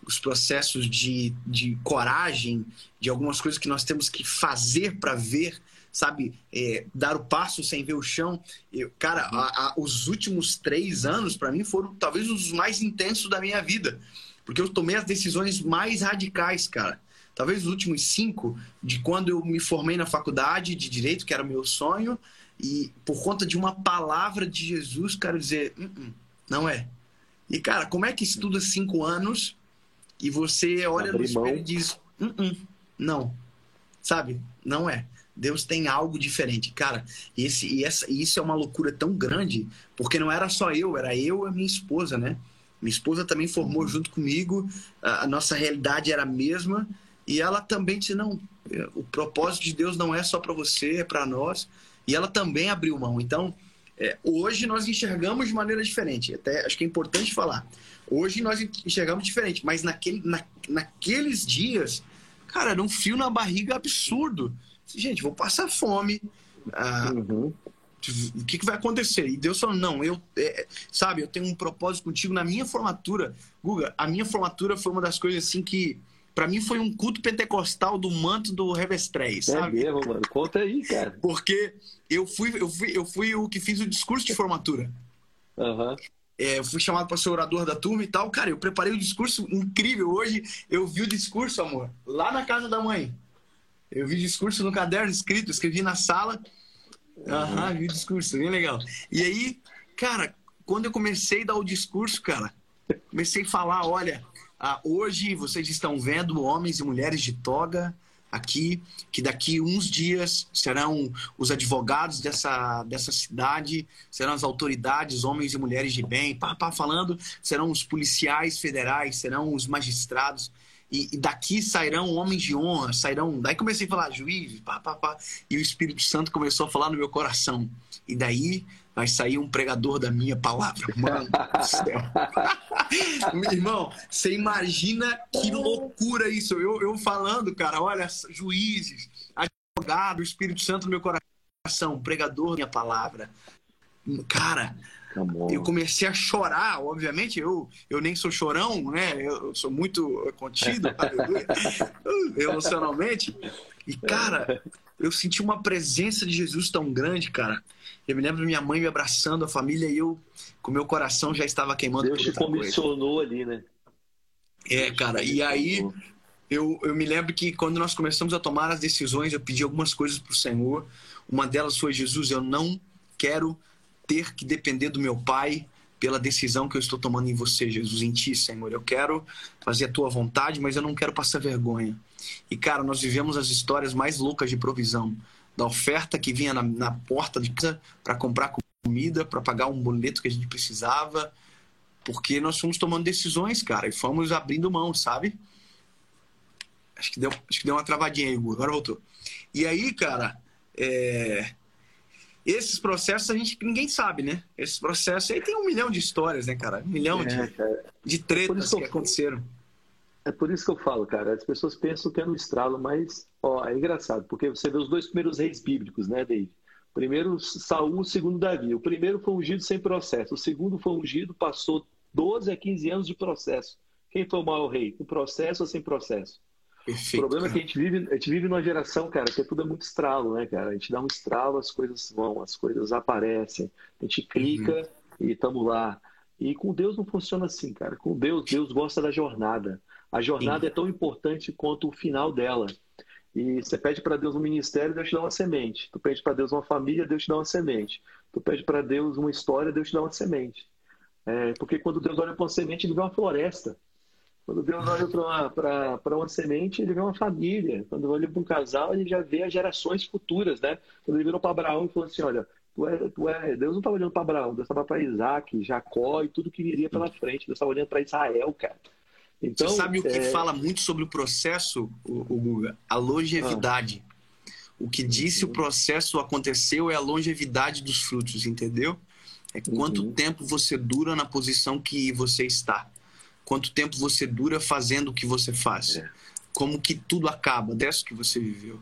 os processos de, de coragem, de algumas coisas que nós temos que fazer para ver, sabe, é, dar o passo sem ver o chão. Eu, cara, a, a, os últimos três anos, para mim, foram talvez os mais intensos da minha vida, porque eu tomei as decisões mais radicais, cara. Talvez os últimos cinco, de quando eu me formei na faculdade de direito, que era meu sonho, e por conta de uma palavra de Jesus, quero dizer, uh -uh, não é. E, cara, como é que estuda cinco anos e você olha Abrir no espelho mão. e diz, uh não, sabe? Não é. Deus tem algo diferente. Cara, esse, e essa, isso é uma loucura tão grande, porque não era só eu, era eu e a minha esposa, né? Minha esposa também formou junto comigo, a, a nossa realidade era a mesma, e ela também disse: não, o propósito de Deus não é só para você, é para nós. E ela também abriu mão. Então, é, hoje nós enxergamos de maneira diferente. Até acho que é importante falar. Hoje nós enxergamos diferente, mas naquele, na, naqueles dias, cara, era um fio na barriga absurdo. Gente, vou passar fome. Ah, uhum. O que, que, vai acontecer? E Deus falou: não, eu, é, sabe, eu tenho um propósito contigo na minha formatura. Guga, a minha formatura foi uma das coisas assim que para mim foi um culto pentecostal do manto do Revestrez, é sabe? mesmo, mano. Conta aí, cara. Porque eu fui, eu fui, eu fui o que fiz o discurso de formatura. Uhum. É, eu fui chamado para ser orador da turma e tal. Cara, eu preparei um discurso incrível. Hoje eu vi o discurso, amor, lá na casa da mãe. Eu vi o discurso no caderno escrito, escrevi na sala. Aham, uhum, vi o discurso, bem legal. E aí, cara, quando eu comecei a dar o discurso, cara, comecei a falar, olha, ah, hoje vocês estão vendo homens e mulheres de toga aqui, que daqui uns dias serão os advogados dessa, dessa cidade, serão as autoridades, homens e mulheres de bem, pá, pá, falando, serão os policiais federais, serão os magistrados, e, e, daqui sairão homens de honra, sairão. Daí comecei a falar juízes, pá, pá, pá, e o Espírito Santo começou a falar no meu coração. E daí vai sair um pregador da minha palavra. Mano do céu. Meu irmão, você imagina que loucura isso. Eu, eu falando, cara, olha, juízes, advogado, Espírito Santo no meu coração, pregador da minha palavra. Cara, eu comecei a chorar, obviamente, eu, eu nem sou chorão, né? Eu sou muito contido, emocionalmente. E, cara, eu senti uma presença de Jesus tão grande, cara. Eu me lembro minha mãe me abraçando, a família, e eu, com meu coração, já estava queimando Deus te comissionou coisa. ali, né? É, cara, e aí eu, eu me lembro que quando nós começamos a tomar as decisões, eu pedi algumas coisas para o Senhor. Uma delas foi: Jesus, eu não quero ter que depender do meu pai pela decisão que eu estou tomando em você, Jesus, em ti, Senhor. Eu quero fazer a tua vontade, mas eu não quero passar vergonha. E, cara, nós vivemos as histórias mais loucas de provisão da oferta que vinha na, na porta de casa para comprar comida, para pagar um boleto que a gente precisava, porque nós fomos tomando decisões, cara, e fomos abrindo mão, sabe? Acho que deu, acho que deu uma travadinha aí, agora voltou. E aí, cara, é... esses processos a gente ninguém sabe, né? Esses processos aí tem um milhão de histórias, né, cara? Um milhão é, de, de tretas que aconteceram. É por isso que eu falo, cara. As pessoas pensam que é no estralo, mas ó, é engraçado, porque você vê os dois primeiros reis bíblicos, né, David? Primeiro Saul, segundo Davi. O primeiro foi ungido sem processo, o segundo foi ungido, passou 12 a 15 anos de processo. Quem foi o maior rei? Com processo ou sem processo? Perfeito, o problema cara. é que a gente, vive, a gente vive numa geração, cara, que é tudo é muito estralo, né, cara? A gente dá um estralo, as coisas vão, as coisas aparecem. A gente clica uhum. e estamos lá. E com Deus não funciona assim, cara. Com Deus, Deus gosta da jornada. A jornada Sim. é tão importante quanto o final dela. E você pede para Deus um ministério, Deus te dá uma semente. Tu pede para Deus uma família, Deus te dá uma semente. Tu pede para Deus uma história, Deus te dá uma semente. É, porque quando Deus olha para uma semente, ele vê uma floresta. Quando Deus olha para uma semente, ele vê uma família. Quando olha para um casal, ele já vê as gerações futuras, né? Quando ele virou para Abraão e falou assim: Olha, tu é, tu é... Deus não estava olhando para Abraão, Deus estava para Isaac, Jacó e tudo que viria pela frente. Deus estava olhando para Israel, cara. Então, Você sabe o que é... fala muito sobre o processo, o, o Guga? A longevidade. Ah. O que disse uhum. o processo aconteceu é a longevidade dos frutos, entendeu? É quanto uhum. tempo você dura na posição que você está. Quanto tempo você dura fazendo o que você faz. É. Como que tudo acaba dessa que você viveu.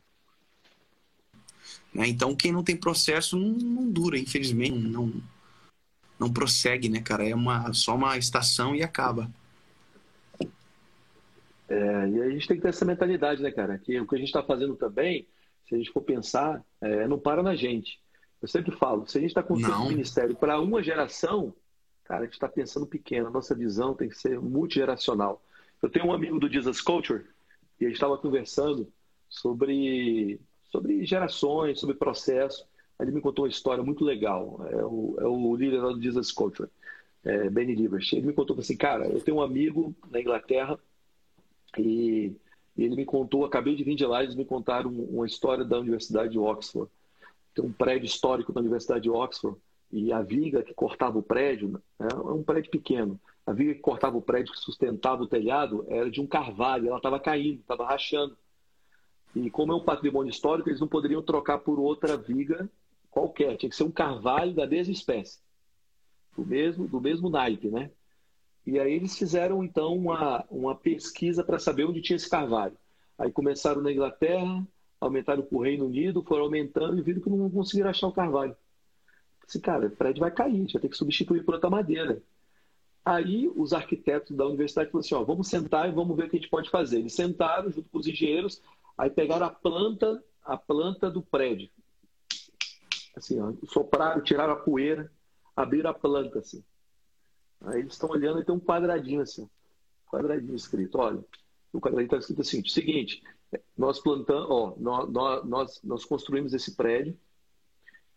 Né? Então, quem não tem processo não, não dura, infelizmente. Não, não prossegue, né, cara? É uma, só uma estação e acaba. É, e a gente tem que ter essa mentalidade, né, cara? Que o que a gente está fazendo também, se a gente for pensar, é, não para na gente. Eu sempre falo, se a gente está construindo um ministério para uma geração, cara, a gente está pensando pequeno. A nossa visão tem que ser multigeracional. Eu tenho um amigo do Jesus Culture e a gente estava conversando sobre, sobre gerações, sobre processo. Ele me contou uma história muito legal. É o, é o líder do Jesus Culture, é, Benny Livers. Ele me contou assim, cara, eu tenho um amigo na Inglaterra e, e ele me contou, acabei de vir de lá, eles me contaram uma história da Universidade de Oxford. Tem um prédio histórico da Universidade de Oxford e a viga que cortava o prédio, né, é um prédio pequeno, a viga que cortava o prédio, que sustentava o telhado, era de um carvalho, ela estava caindo, estava rachando. E como é um patrimônio histórico, eles não poderiam trocar por outra viga qualquer, tinha que ser um carvalho da mesma espécie, do mesmo, do mesmo naipe, né? E aí eles fizeram então uma, uma pesquisa para saber onde tinha esse carvalho. Aí começaram na Inglaterra, aumentaram para o Reino Unido, foram aumentando e viram que não conseguiram achar o carvalho. Assim, cara, o prédio vai cair, a gente vai ter que substituir por outra madeira. Aí os arquitetos da universidade falaram assim: ó, vamos sentar e vamos ver o que a gente pode fazer. Eles sentaram junto com os engenheiros, aí pegaram a planta, a planta do prédio. Assim, ó, sopraram, tiraram a poeira, abriram a planta, assim. Aí eles estão olhando e tem um quadradinho assim, um quadradinho escrito. Olha, o quadradinho está escrito assim: seguinte, nós plantamos, ó, nós, nós, nós construímos esse prédio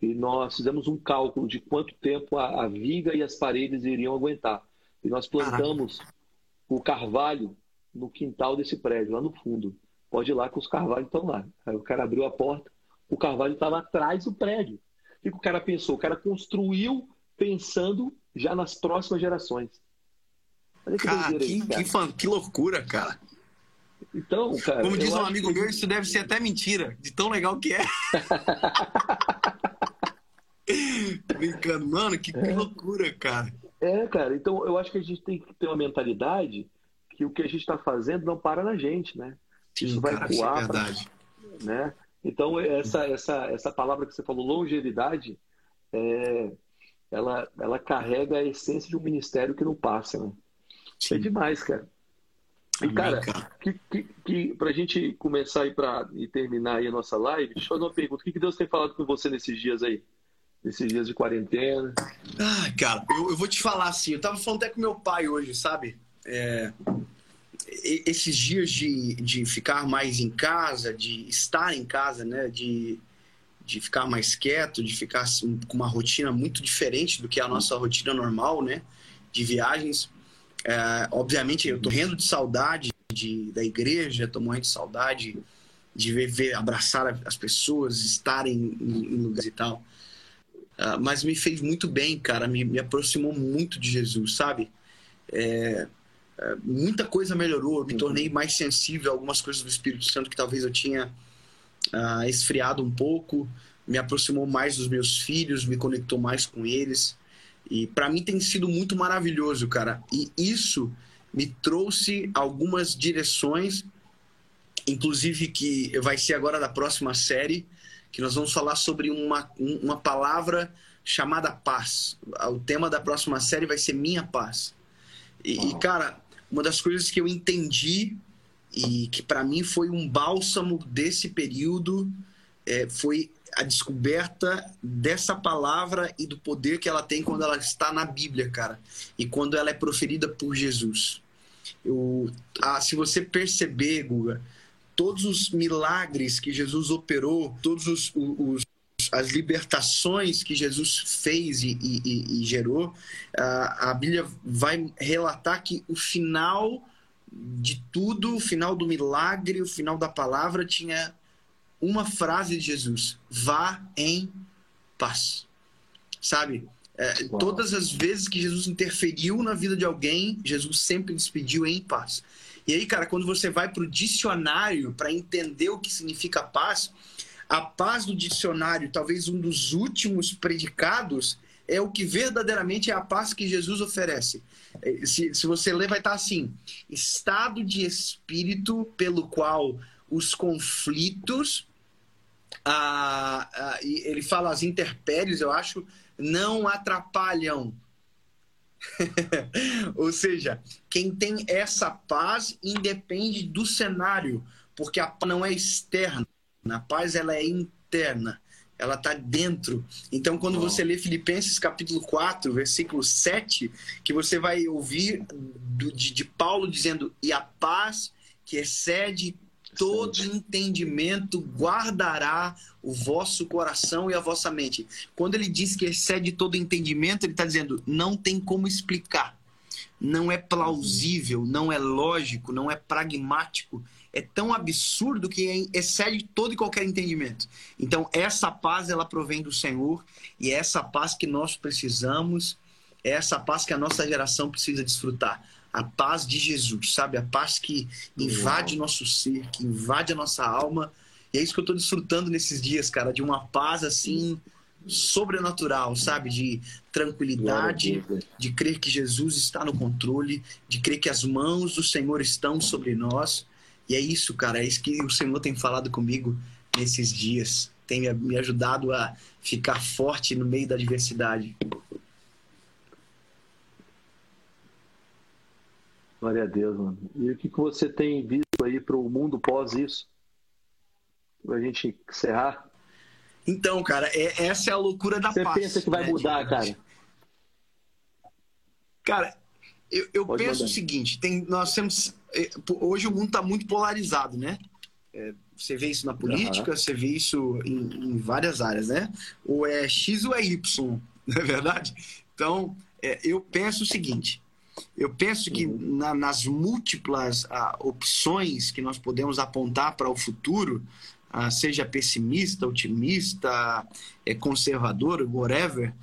e nós fizemos um cálculo de quanto tempo a, a viga e as paredes iriam aguentar. E nós plantamos Caraca. o carvalho no quintal desse prédio, lá no fundo. Pode ir lá que os carvalhos estão lá. Aí o cara abriu a porta, o carvalho estava atrás do prédio. O que o cara pensou? O cara construiu pensando já nas próximas gerações. Olha que, cara, que, aí, cara. Que, que loucura, cara. Então, cara. Como diz um amigo que... meu, isso deve ser até mentira, de tão legal que é. Brincando, mano, que, é. loucura, cara. É, cara, então eu acho que a gente tem que ter uma mentalidade que o que a gente está fazendo não para na gente, né? Sim, isso vai cara, voar. É verdade. Pra, né? Então, essa, essa, essa palavra que você falou, longevidade, é, ela, ela carrega a essência de um ministério que não passa, né? Sim. É demais, cara. E, cara, cara. Que, que, que, pra gente começar aí pra, e terminar aí a nossa live, deixa eu fazer uma pergunta. O que, que Deus tem falado com você nesses dias aí? Nesses dias de quarentena? Ah, cara, eu, eu vou te falar assim, eu tava falando até com meu pai hoje, sabe? É, esses dias de, de ficar mais em casa, de estar em casa, né? De de ficar mais quieto, de ficar assim, com uma rotina muito diferente do que a nossa rotina normal, né? De viagens. É, obviamente, eu tô morrendo de saudade de, da igreja, tô morrendo de saudade de ver, ver abraçar as pessoas, estarem em, em lugares e tal. Uh, mas me fez muito bem, cara, me, me aproximou muito de Jesus, sabe? É, é, muita coisa melhorou, me tornei mais sensível a algumas coisas do Espírito Santo que talvez eu tinha uh, esfriado um pouco, me aproximou mais dos meus filhos, me conectou mais com eles. E para mim tem sido muito maravilhoso, cara. E isso me trouxe algumas direções, inclusive que vai ser agora da próxima série, que nós vamos falar sobre uma, uma palavra chamada paz. O tema da próxima série vai ser minha paz. E, e cara, uma das coisas que eu entendi e que para mim foi um bálsamo desse período é, foi a descoberta dessa palavra e do poder que ela tem quando ela está na Bíblia, cara, e quando ela é proferida por Jesus. Eu, ah, se você perceber, Guga, todos os milagres que Jesus operou, todos os, os as libertações que Jesus fez e, e, e gerou, a Bíblia vai relatar que o final de tudo, o final do milagre, o final da palavra tinha uma frase de Jesus: vá em paz. Sabe? É, todas as vezes que Jesus interferiu na vida de alguém, Jesus sempre despediu em paz. E aí, cara, quando você vai para o dicionário para entender o que significa paz, a paz do dicionário, talvez um dos últimos predicados, é o que verdadeiramente é a paz que Jesus oferece. É, se, se você ler, vai estar assim: estado de espírito pelo qual os conflitos, ele fala as interpéries, eu acho, não atrapalham Ou seja, quem tem essa paz independe do cenário, porque a paz não é externa, a paz ela é interna, ela está dentro. Então, quando oh. você lê Filipenses capítulo 4, versículo 7, que você vai ouvir do, de, de Paulo dizendo: E a paz que excede todo entendimento guardará o vosso coração e a vossa mente. Quando ele diz que excede todo entendimento, ele está dizendo não tem como explicar, não é plausível, não é lógico, não é pragmático. É tão absurdo que excede todo e qualquer entendimento. Então, essa paz, ela provém do Senhor e é essa paz que nós precisamos, é essa paz que a nossa geração precisa desfrutar a paz de Jesus, sabe? A paz que invade Uau. nosso ser, que invade a nossa alma. E é isso que eu estou desfrutando nesses dias, cara, de uma paz assim sobrenatural, sabe? De tranquilidade, de crer que Jesus está no controle, de crer que as mãos do Senhor estão sobre nós. E é isso, cara, é isso que o Senhor tem falado comigo nesses dias. Tem me ajudado a ficar forte no meio da adversidade. Glória a Deus, mano. E o que, que você tem visto aí para o mundo pós isso? Para a gente encerrar? Então, cara, é, essa é a loucura da você paz. Você pensa que vai né? mudar, cara? Cara, eu, eu penso mandar. o seguinte: tem, nós temos. É, hoje o mundo está muito polarizado, né? É, você vê isso na política, uhum. você vê isso em, em, várias áreas, né? Ou é X ou é Y, não é verdade? Então, é, eu penso o seguinte: eu penso que uhum. na, nas múltiplas ah, opções que nós podemos apontar para o futuro, ah, seja pessimista, otimista, é, conservador, whatever,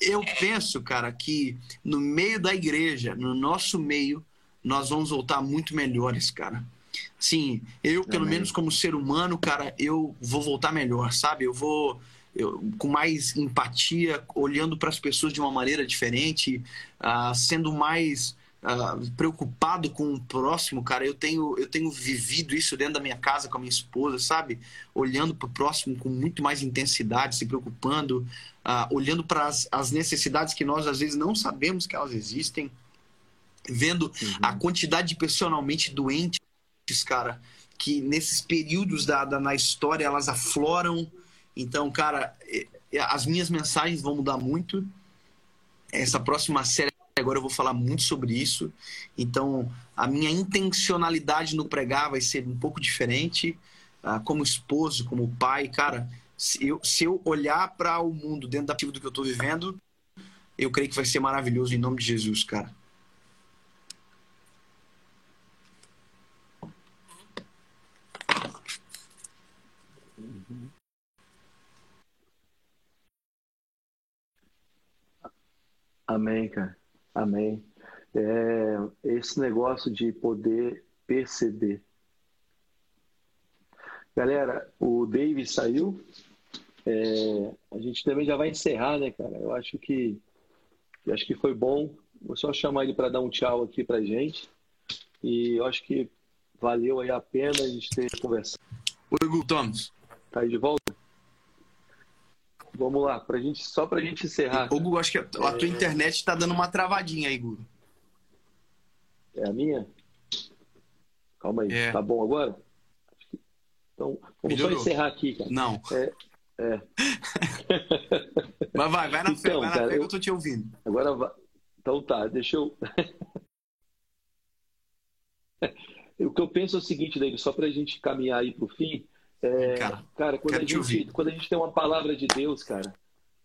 eu penso, cara, que no meio da igreja, no nosso meio, nós vamos voltar muito melhores, cara. Sim, eu, pelo Amém. menos como ser humano, cara, eu vou voltar melhor, sabe? Eu vou eu, com mais empatia, olhando para as pessoas de uma maneira diferente, uh, sendo mais uh, preocupado com o próximo, cara. Eu tenho, eu tenho vivido isso dentro da minha casa com a minha esposa, sabe? Olhando para o próximo com muito mais intensidade, se preocupando, uh, olhando para as necessidades que nós às vezes não sabemos que elas existem, vendo uhum. a quantidade de personalmente doentes, cara, que nesses períodos da, da na história elas afloram então, cara, as minhas mensagens vão mudar muito. Essa próxima série agora eu vou falar muito sobre isso. Então, a minha intencionalidade no pregar vai ser um pouco diferente. Ah, como esposo, como pai, cara, se eu, se eu olhar para o mundo dentro da do que eu estou vivendo, eu creio que vai ser maravilhoso em nome de Jesus, cara. Amém, cara. Amém. É, esse negócio de poder perceber. Galera, o David saiu. É, a gente também já vai encerrar, né, cara? Eu acho que eu acho que foi bom. Vou só chamar ele para dar um tchau aqui pra gente. E eu acho que valeu aí a pena a gente ter conversado. Oi, Gu Thomas. Tá aí de volta? Vamos lá, pra gente, só pra gente encerrar. Ô, Google, acho que a, a tua é... internet tá dando uma travadinha aí, Google. É a minha? Calma aí. É. Tá bom agora? Então, vamos Melhorou. só encerrar aqui, cara. Não. É. é. Mas vai, vai na então, fé, vai na cara, fé eu... que eu tô te ouvindo. Agora vai. Então tá, deixa eu. o que eu penso é o seguinte, David, só pra gente caminhar aí pro fim. É, cara, cara quando, a gente, quando a gente tem uma palavra de Deus, cara,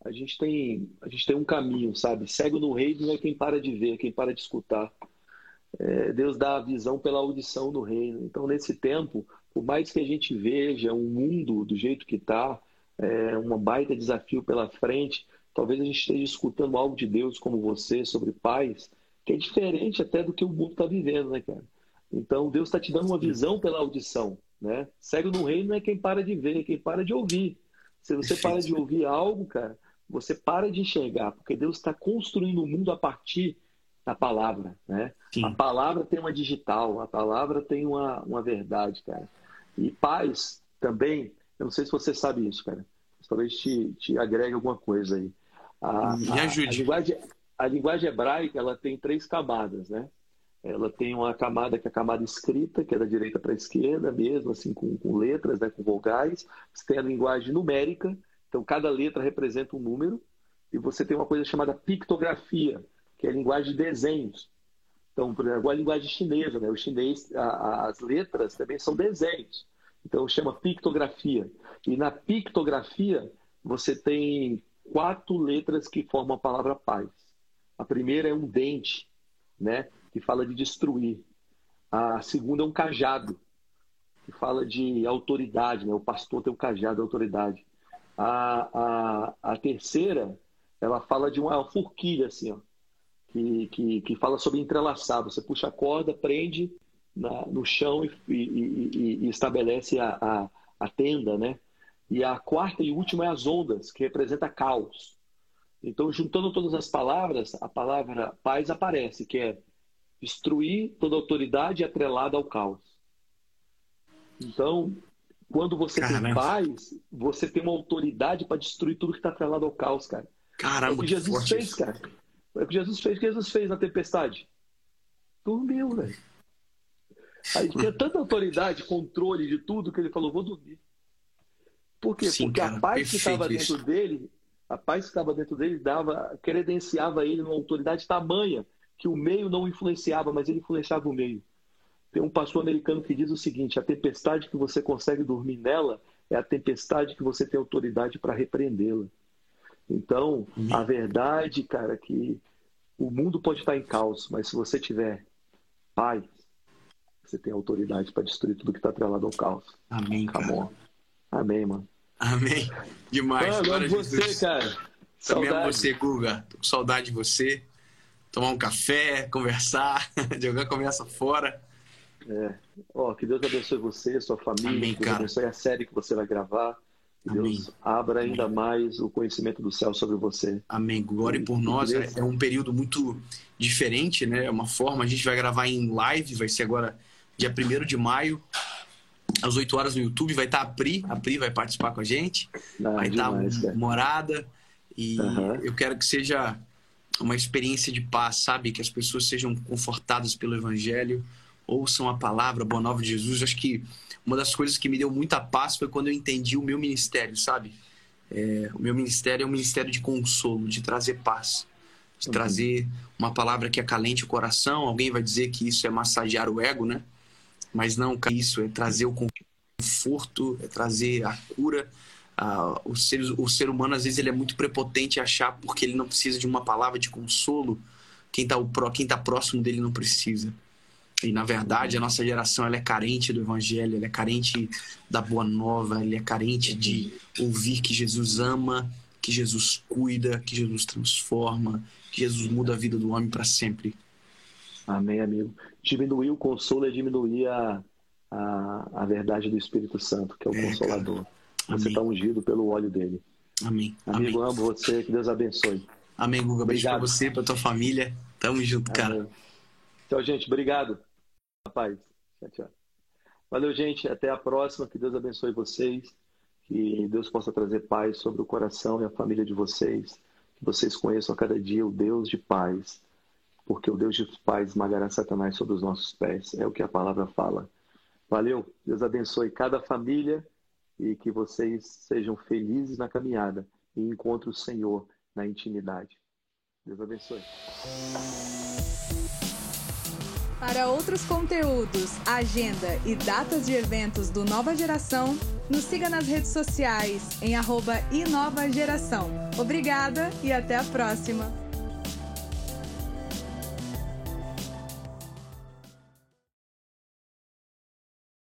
a gente tem, a gente tem um caminho, sabe? Cego no reino não é quem para de ver, é quem para de escutar. É, Deus dá a visão pela audição no reino. Então, nesse tempo, por mais que a gente veja um mundo do jeito que está, é, um baita desafio pela frente, talvez a gente esteja escutando algo de Deus como você sobre paz, que é diferente até do que o mundo está vivendo, né, cara? Então, Deus está te dando uma visão pela audição. Né? Cego no reino não é quem para de ver, é quem para de ouvir. Se você para de ouvir algo, cara, você para de enxergar, porque Deus está construindo o mundo a partir da palavra, né? A palavra tem uma digital, a palavra tem uma, uma verdade, cara. E paz também, eu não sei se você sabe isso, cara, talvez te, te agregue alguma coisa aí. A, Me ajude. A, a, linguagem, a linguagem hebraica ela tem três camadas, né? Ela tem uma camada que é a camada escrita, que é da direita para a esquerda mesmo, assim, com, com letras, né, com vogais. Você tem a linguagem numérica, então cada letra representa um número. E você tem uma coisa chamada pictografia, que é a linguagem de desenhos. Então, por exemplo, a linguagem chinesa, né? O chinês, a, as letras também são desenhos. Então, chama pictografia. E na pictografia, você tem quatro letras que formam a palavra paz. A primeira é um dente, né? Que fala de destruir. A segunda é um cajado, que fala de autoridade, né? O pastor tem um cajado, autoridade. A, a, a terceira, ela fala de uma forquilha, assim, ó, que, que, que fala sobre entrelaçar. Você puxa a corda, prende na, no chão e, e, e, e estabelece a, a, a, tenda, né? E a quarta e última é as ondas, que representa caos. Então, juntando todas as palavras, a palavra paz aparece, que é destruir toda autoridade atrelada ao caos. Então, quando você Caramba. tem paz, você tem uma autoridade para destruir tudo que está atrelado ao caos, cara. Caramba, é o que Jesus fez, isso. cara. É o que Jesus fez. O que Jesus fez na tempestade? Dormiu, velho. Aí tinha tanta autoridade, controle de tudo, que ele falou: vou dormir. Por quê? Sim, Porque cara, a paz que estava dentro dele, a paz que estava dentro dele dava, credenciava ele numa autoridade tamanha que o meio não influenciava, mas ele influenciava o meio. Tem um pastor americano que diz o seguinte: a tempestade que você consegue dormir nela é a tempestade que você tem autoridade para repreendê-la. Então, a verdade, cara, é que o mundo pode estar em caos, mas se você tiver paz, você tem autoridade para destruir tudo que está atrelado ao caos. Amém, cara. Amém, mano. Amém. Demais. Mano, amo você, cara. Também amo você, Guga. Tô com saudade de você tomar um café, conversar, jogar conversa fora. É. Ó, que Deus abençoe você, sua família, Amém, que Deus abençoe a série que você vai gravar. Que Amém. Deus abra ainda Amém. mais o conhecimento do céu sobre você. Amém. Glória por nós. É, é um período muito diferente, né? É uma forma. A gente vai gravar em live, vai ser agora dia 1 de maio, às 8 horas no YouTube. Vai estar a Pri. A Pri vai participar com a gente. Ah, vai demais, estar morada. E uhum. eu quero que seja uma experiência de paz, sabe? Que as pessoas sejam confortadas pelo Evangelho, ouçam a palavra, a boa nova de Jesus. Acho que uma das coisas que me deu muita paz foi quando eu entendi o meu ministério, sabe? É, o meu ministério é um ministério de consolo, de trazer paz, de uhum. trazer uma palavra que acalente o coração. Alguém vai dizer que isso é massagear o ego, né? Mas não, isso é trazer o conforto, é trazer a cura Uh, o, ser, o ser humano, às vezes, ele é muito prepotente achar porque ele não precisa de uma palavra de consolo. Quem está tá próximo dele não precisa. E, na verdade, a nossa geração ela é carente do evangelho, ela é carente da boa nova, ela é carente de ouvir que Jesus ama, que Jesus cuida, que Jesus transforma, que Jesus muda a vida do homem para sempre. Amém, amigo. Diminuir o consolo é diminuir a, a, a verdade do Espírito Santo, que é o é, Consolador. Cara. Você está ungido pelo óleo dele. Amém. Amigo, Amém. amo você. Que Deus abençoe. Amém, Guga. Beijo para você, para tua família. Tamo junto, cara. Amém. Tchau, gente. Obrigado. Rapaz. Tchau, tchau. Valeu, gente. Até a próxima. Que Deus abençoe vocês. Que Deus possa trazer paz sobre o coração e a família de vocês. Que vocês conheçam a cada dia o Deus de paz. Porque o Deus de paz esmagará Satanás sobre os nossos pés. É o que a palavra fala. Valeu. Deus abençoe cada família e que vocês sejam felizes na caminhada e encontrem o Senhor na intimidade. Deus abençoe. Para outros conteúdos, agenda e datas de eventos do Nova Geração, nos siga nas redes sociais em arroba Obrigada e até a próxima!